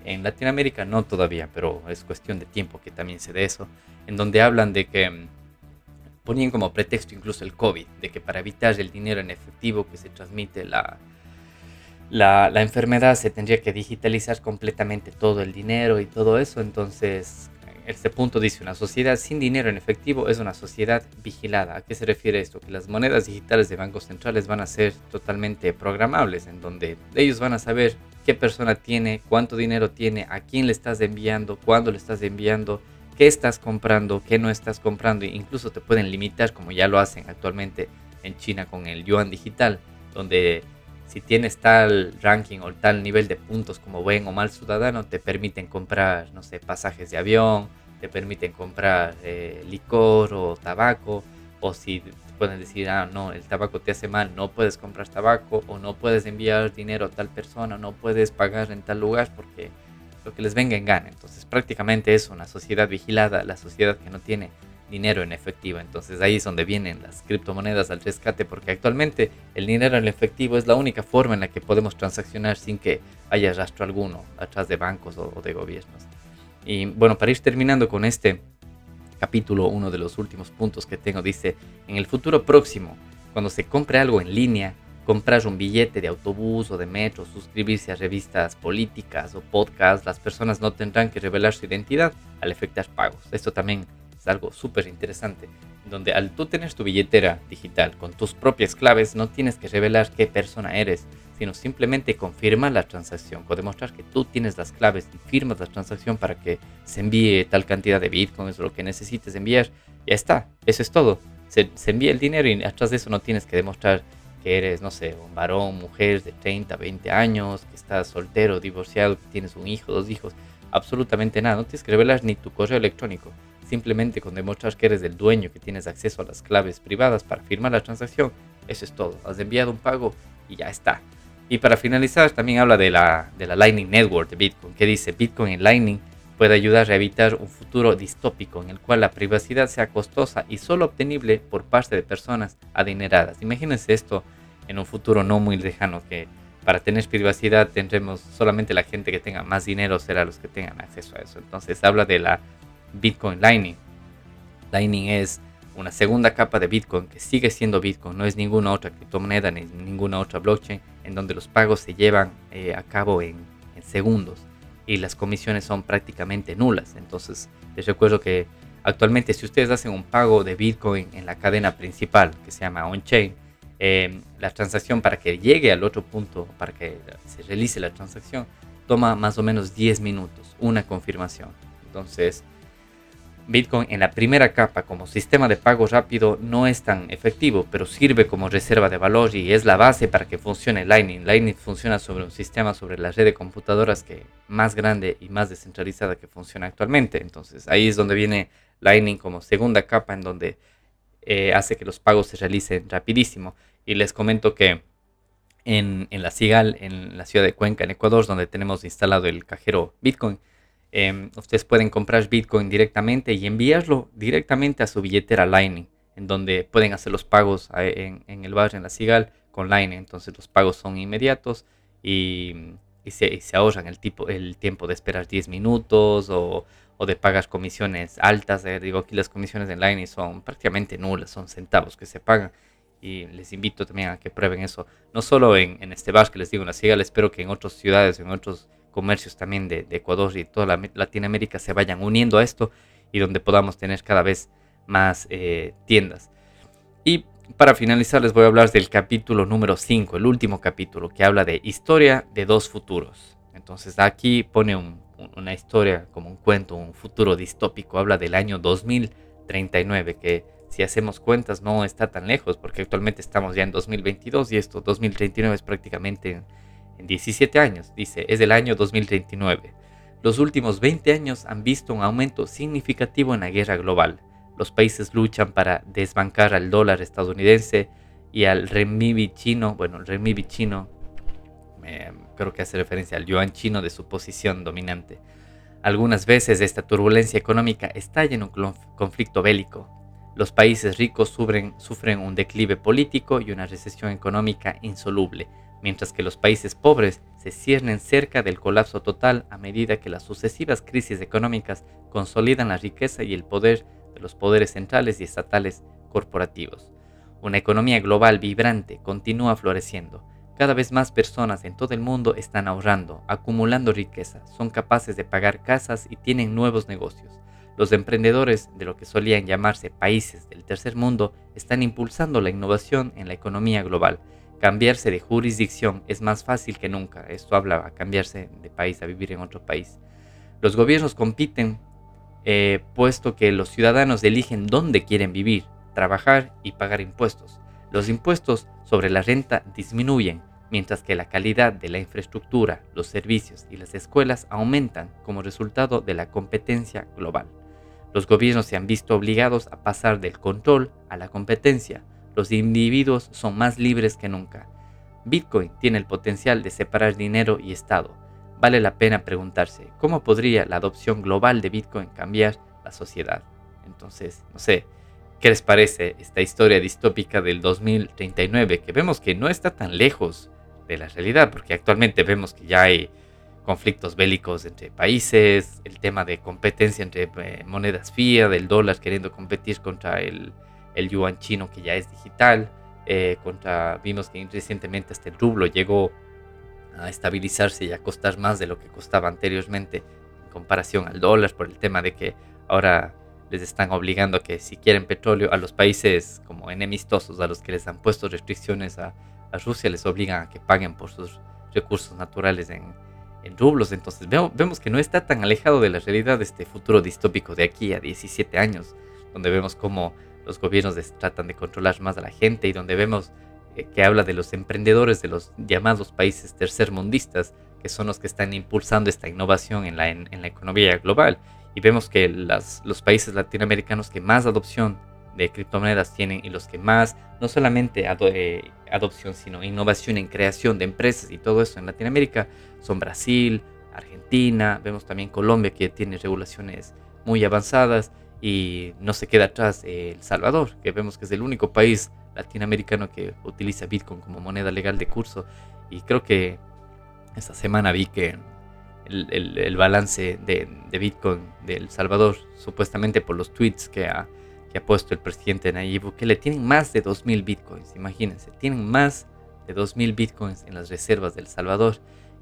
en Latinoamérica no todavía, pero es cuestión de tiempo que también se dé eso, en donde hablan de que mm, ponían como pretexto incluso el COVID, de que para evitar el dinero en efectivo que se transmite la, la, la, enfermedad se tendría que digitalizar completamente todo el dinero y todo eso. Entonces, este punto dice, una sociedad sin dinero en efectivo es una sociedad vigilada. ¿A qué se refiere esto? Que las monedas digitales de bancos centrales van a ser totalmente programables, en donde ellos van a saber qué persona tiene, cuánto dinero tiene, a quién le estás enviando, cuándo le estás enviando, qué estás comprando, qué no estás comprando. E incluso te pueden limitar, como ya lo hacen actualmente en China con el yuan digital, donde si tienes tal ranking o tal nivel de puntos como buen o mal ciudadano, te permiten comprar, no sé, pasajes de avión, te permiten comprar eh, licor o tabaco, o si pueden decir, ah, no, el tabaco te hace mal, no puedes comprar tabaco, o no puedes enviar dinero a tal persona, no puedes pagar en tal lugar porque lo que les venga en gana. Entonces prácticamente es una sociedad vigilada, la sociedad que no tiene dinero en efectivo. Entonces ahí es donde vienen las criptomonedas al rescate porque actualmente el dinero en efectivo es la única forma en la que podemos transaccionar sin que haya rastro alguno atrás de bancos o, de gobiernos. Y bueno, para ir terminando con este capítulo, uno de los últimos puntos que tengo dice, en el futuro próximo, cuando se compre algo en línea, comprar un billete de autobús o de metro, suscribirse a revistas políticas o podcasts, las personas no tendrán que revelar su identidad al efectuar pagos. Esto también es algo súper interesante, donde al tú tener tu billetera digital con tus propias claves, no tienes que revelar qué persona eres, sino simplemente confirmar la transacción o demostrar que tú tienes las claves y firmas la transacción para que se envíe tal cantidad de bitcoins o lo que necesites enviar. Ya está, eso es todo. Se, se envía el dinero y atrás de eso no tienes que demostrar que eres, no sé, un varón, mujer de 30, 20 años, que estás soltero, divorciado, que tienes un hijo, dos hijos, absolutamente nada. No tienes que revelar ni tu correo electrónico. Simplemente con demostrar que eres el dueño, que tienes acceso a las claves privadas para firmar la transacción, eso es todo. Has enviado un pago y ya está. Y para finalizar, también habla de la, de la Lightning Network de Bitcoin, que dice Bitcoin en Lightning puede ayudar a evitar un futuro distópico en el cual la privacidad sea costosa y solo obtenible por parte de personas adineradas. Imagínense esto en un futuro no muy lejano, que para tener privacidad tendremos solamente la gente que tenga más dinero será los que tengan acceso a eso. Entonces habla de la Bitcoin Lightning. Lightning es una segunda capa de Bitcoin que sigue siendo Bitcoin, no es ninguna otra criptomoneda ni ninguna otra blockchain en donde los pagos se llevan eh, a cabo en segundos y las comisiones son prácticamente nulas. Entonces, les recuerdo que actualmente si ustedes hacen un pago de Bitcoin en la cadena principal que se llama on-chain, em, la transacción para que llegue al otro punto, para que se realice la transacción, toma más o menos 10 minutos, una confirmación. Entonces, Bitcoin en la primera capa como sistema de pago rápido no es tan efectivo, pero sirve como reserva de valor y es la base para que funcione Lightning. Lightning funciona sobre un sistema, sobre la red de computadoras que más grande y más descentralizada que funciona actualmente. Entonces ahí es donde viene Lightning como segunda capa en donde eh, hace que los pagos se realicen rapidísimo. Y les comento que en, en la Cigal, en la ciudad de Cuenca, en Ecuador, donde tenemos instalado el cajero Bitcoin, Em, ustedes pueden comprar Bitcoin directamente y enviarlo directamente a su billetera Lightning, en donde pueden hacer los pagos en, el barrio, en la Cigal, con Lightning. Entonces los pagos son inmediatos y, se, ahorran el, tipo, el tiempo de esperar 10 minutos o, de pagar comisiones altas. Eh, digo, aquí las comisiones en Lightning son prácticamente nulas, son centavos que se pagan. Y les invito también a que prueben eso, no solo en este bar que les digo en la Cigal, espero que en otras ciudades, en otros comercios también de, Ecuador y toda la, Latinoamérica se vayan uniendo a esto y donde podamos tener cada vez más eh, tiendas. Y para finalizar les voy a hablar del capítulo número 5, el último capítulo, que habla de historia de dos futuros. Entonces aquí pone una historia como un cuento, un futuro distópico, habla del año 2039, que si hacemos cuentas no está tan lejos, porque actualmente estamos ya en 2022 y esto 2039 es prácticamente en 17 años, dice, es del año 2039. Los últimos 20 años han visto un aumento significativo en la guerra global. Los países luchan para desbancar al dólar estadounidense y al renminbi chino, bueno, el renminbi chino creo que hace referencia al yuan chino de su posición dominante. Algunas veces esta turbulencia económica estalla en un conflicto bélico. Los países ricos sufren, sufren un declive político y una recesión económica insoluble, mientras que los países pobres se ciernen cerca del colapso total a medida que las sucesivas crisis económicas consolidan la riqueza y el poder de los poderes centrales y estatales corporativos. Una economía global vibrante continúa floreciendo. Cada vez más personas en todo el mundo están ahorrando, acumulando riqueza, son capaces de pagar casas y tienen nuevos negocios. Los emprendedores de lo que solían llamarse países del tercer mundo están impulsando la innovación en la economía global Cambiarse de jurisdicción es más fácil que nunca. Esto habla a cambiarse de país, a vivir en otro país. Los gobiernos compiten eh, puesto que los ciudadanos eligen dónde quieren vivir, trabajar y pagar impuestos. Los impuestos sobre la renta disminuyen, mientras que la calidad de la infraestructura, los servicios y las escuelas aumentan como resultado de la competencia global. Los gobiernos se han visto obligados a pasar del control a la competencia, los individuos son más libres que nunca. Bitcoin tiene el potencial de separar dinero y Estado. vale la pena preguntarse cómo podría la adopción global de Bitcoin cambiar la sociedad. Entonces, no sé, ¿qué les parece esta historia distópica del 2039 que vemos que no está tan lejos de la realidad? Porque actualmente vemos que ya hay conflictos bélicos entre países, el tema de competencia entre eh, monedas fiat, del dólar queriendo competir contra el, el yuan chino que ya es digital, eh, contra, vimos que recientemente este rublo llegó a estabilizarse y a costar más de lo que costaba anteriormente en comparación al dólar por el tema de que ahora les están obligando a que si quieren petróleo a los países como enemistosos a los que les han puesto restricciones a, Rusia les obligan a que paguen por sus recursos naturales en, rublos. Entonces vemos que no está tan alejado de la realidad este futuro distópico de aquí a 17 años, donde vemos cómo los gobiernos tratan de controlar más a la gente y donde vemos eh, que habla de los emprendedores de los llamados países tercermundistas, que son los que están impulsando esta innovación en la, economía global. Y vemos que los países latinoamericanos que más adopción de criptomonedas tienen y los que más, no solamente eh, adopción, sino innovación en creación de empresas y todo eso en Latinoamérica, son Brasil, Argentina, vemos también Colombia que tiene regulaciones muy avanzadas y no se queda atrás El Salvador, que vemos que es el único país latinoamericano que utiliza Bitcoin como moneda legal de curso. Y creo que esta semana vi que el, balance de, de, Bitcoin de El Salvador, supuestamente por los tweets que ha que ha puesto el presidente Nayib Bukele tienen más de 2.000 bitcoins, imagínense, tienen más de 2.000 bitcoins en las reservas del Salvador.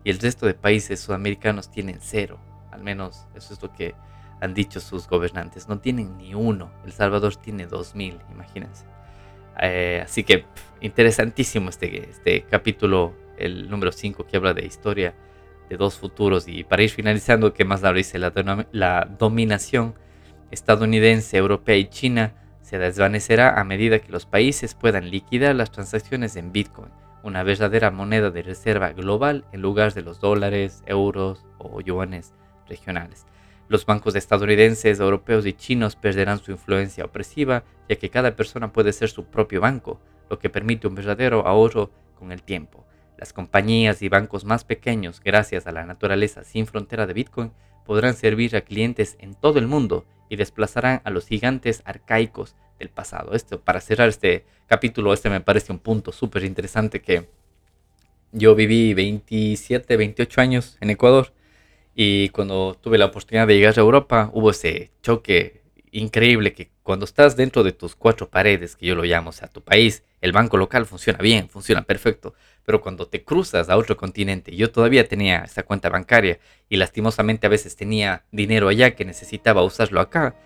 Y el resto de países sudamericanos tienen cero, al menos eso es lo que han dicho sus gobernantes, no tienen ni uno, El Salvador tiene 2.000, imagínense. Eh, así que interesantísimo este, este capítulo, el número 5 que habla de historia de dos futuros y para ir finalizando, ¿qué más ahora dice? La, la dominación estadounidense, europea y china se desvanecerá a medida que los países puedan liquidar las transacciones en Bitcoin, una verdadera moneda de reserva global en lugar de los dólares, euros o yuanes regionales. Los bancos estadounidenses, europeos y chinos perderán su influencia opresiva, ya que cada persona puede ser su propio banco, lo que permite un verdadero ahorro con el tiempo. Las compañías y bancos más pequeños, gracias a la naturaleza sin frontera de Bitcoin, podrán servir a clientes en todo el mundo y desplazarán a los gigantes arcaicos del pasado. Esto, para cerrar este capítulo, este me parece un punto súper interesante que yo viví 27, 28 años en Ecuador y cuando tuve la oportunidad de llegar a Europa hubo ese choque increíble que cuando estás dentro de tus cuatro paredes, que yo lo llamo, o sea, tu país, el banco local funciona bien, funciona perfecto, pero cuando te cruzas a otro continente, yo todavía tenía esta cuenta bancaria y lastimosamente a veces tenía dinero allá que necesitaba usarlo acá.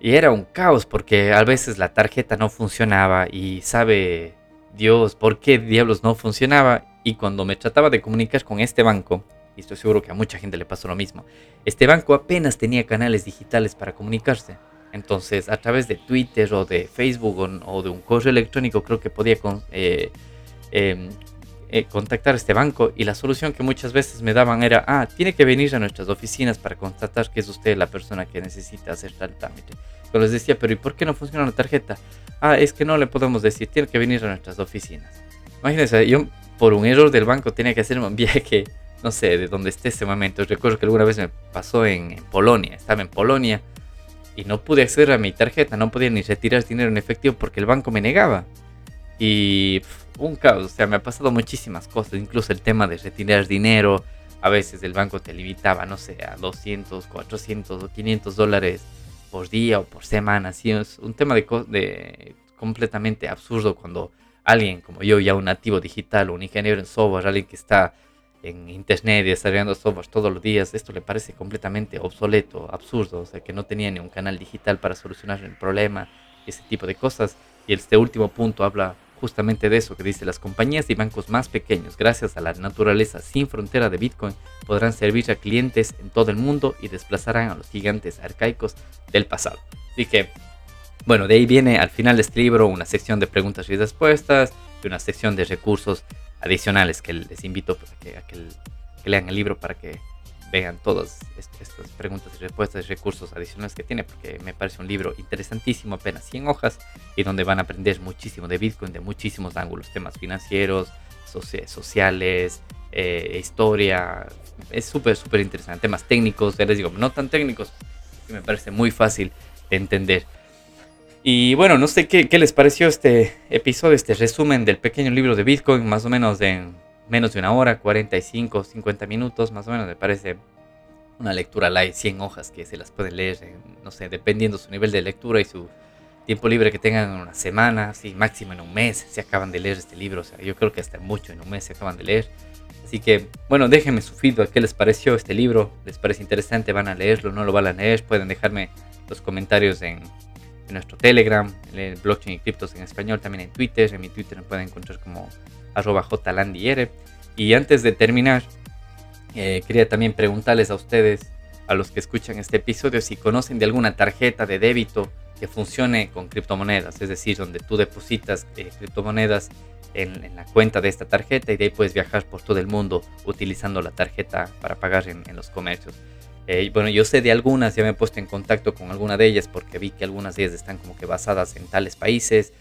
Y era un caos porque a veces la tarjeta no funcionaba y sabe Dios por qué diablos no funcionaba. Y cuando me trataba de comunicar con este banco, y estoy seguro que a mucha gente le pasó lo mismo, este banco apenas tenía canales digitales para comunicarse. Entonces, a través de Twitter o de Facebook o, de un correo electrónico, creo que podía eh, em, eh, contactar a este banco. Y la solución que muchas veces me daban era: Ah, tiene que venir a nuestras oficinas para constatar que es usted la persona que necesita hacer tal trámite. Yo les decía, pero ¿y por qué no funciona la tarjeta? Ah, es que no le podemos decir, tiene que venir a nuestras oficinas. Imagínense, yo por un error del banco tenía que hacer un viaje, no sé, de donde esté ese momento. Recuerdo que alguna vez me pasó en Polonia, estaba en Polonia y no pude acceder a mi tarjeta, no podía ni retirar dinero en efectivo porque el banco me negaba. Y un caos, o sea, me ha pasado muchísimas cosas, incluso el tema de retirar dinero, a veces el banco te limitaba, no sé, a 200, 400 o 500 dólares por día o por semana, así es un tema de, de completamente absurdo cuando alguien como yo, ya un nativo digital, un ingeniero en software, alguien que está en internet y desarrollando software todos los días, esto le parece completamente obsoleto, absurdo, o sea, que no tenía ni un canal digital para solucionar el problema, ese tipo de cosas. Y este último punto habla justamente de eso, que dice las compañías y bancos más pequeños, gracias a la naturaleza sin frontera de Bitcoin, podrán servir a clientes en todo el mundo y desplazarán a los gigantes arcaicos del pasado. Así que, bueno, de ahí viene al final de este libro una sección de preguntas y respuestas, y una sección de recursos adicionales que les invito a que, lean el libro para que vean todas estas preguntas y respuestas y recursos adicionales que tiene, porque me parece un libro interesantísimo, apenas 100 hojas, y donde van a aprender muchísimo de Bitcoin, de muchísimos ángulos, temas financieros, sociales, eh, historia. Es súper, súper interesante. Temas técnicos, ya les digo, no tan técnicos, que me parece muy fácil de entender. Y bueno, no sé qué, qué, les pareció este episodio, este resumen del pequeño libro de Bitcoin, más o menos de menos de una hora, 45, 50 minutos, más o menos, me parece una lectura light, 100 hojas que se las pueden leer, no sé, dependiendo su nivel de lectura y su tiempo libre que tengan en una semana, así máximo en un mes, se acaban de leer este libro, o sea, yo creo que hasta mucho en un mes se acaban de leer. Así que, bueno, déjenme su feedback, qué les pareció este libro, les parece interesante, van a leerlo, no lo van a leer, pueden dejarme los comentarios en, en nuestro Telegram, en el blockchain y criptos en español, también en Twitter, en mi Twitter me pueden encontrar como arroba jlandiere. Y antes de terminar, eh, quería también preguntarles a ustedes, a los que escuchan este episodio, si conocen de alguna tarjeta de débito que funcione con criptomonedas, es decir, donde tú depositas eh, criptomonedas en, la cuenta de esta tarjeta y de ahí puedes viajar por todo el mundo utilizando la tarjeta para pagar en, los comercios. Eh, bueno, yo sé de algunas, ya me he puesto en contacto con alguna de ellas porque vi que algunas de ellas están como que basadas en tales países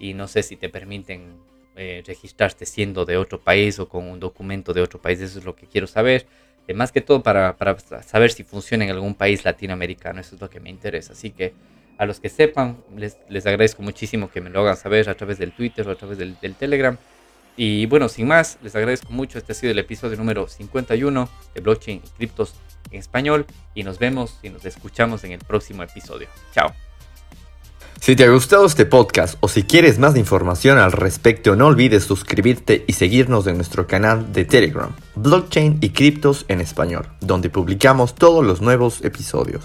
y no sé si te permiten eh, registrarte siendo de otro país o con un documento de otro país. Eso es lo que quiero saber. Eh, más que todo para, para, saber si funciona en algún país latinoamericano. Eso es lo que me interesa. Así que a los que sepan, les, les agradezco muchísimo que me lo hagan saber a través del Twitter o a través del, del Telegram. Y bueno, sin más, les agradezco mucho. Este ha sido el episodio número 51 de Blockchain y Criptos en Español. Y nos vemos y nos escuchamos en el próximo episodio. Chao. Si te ha gustado este podcast o si quieres más información al respecto, no olvides suscribirte y seguirnos en nuestro canal de Telegram, Blockchain y Criptos en Español, donde publicamos todos los nuevos episodios.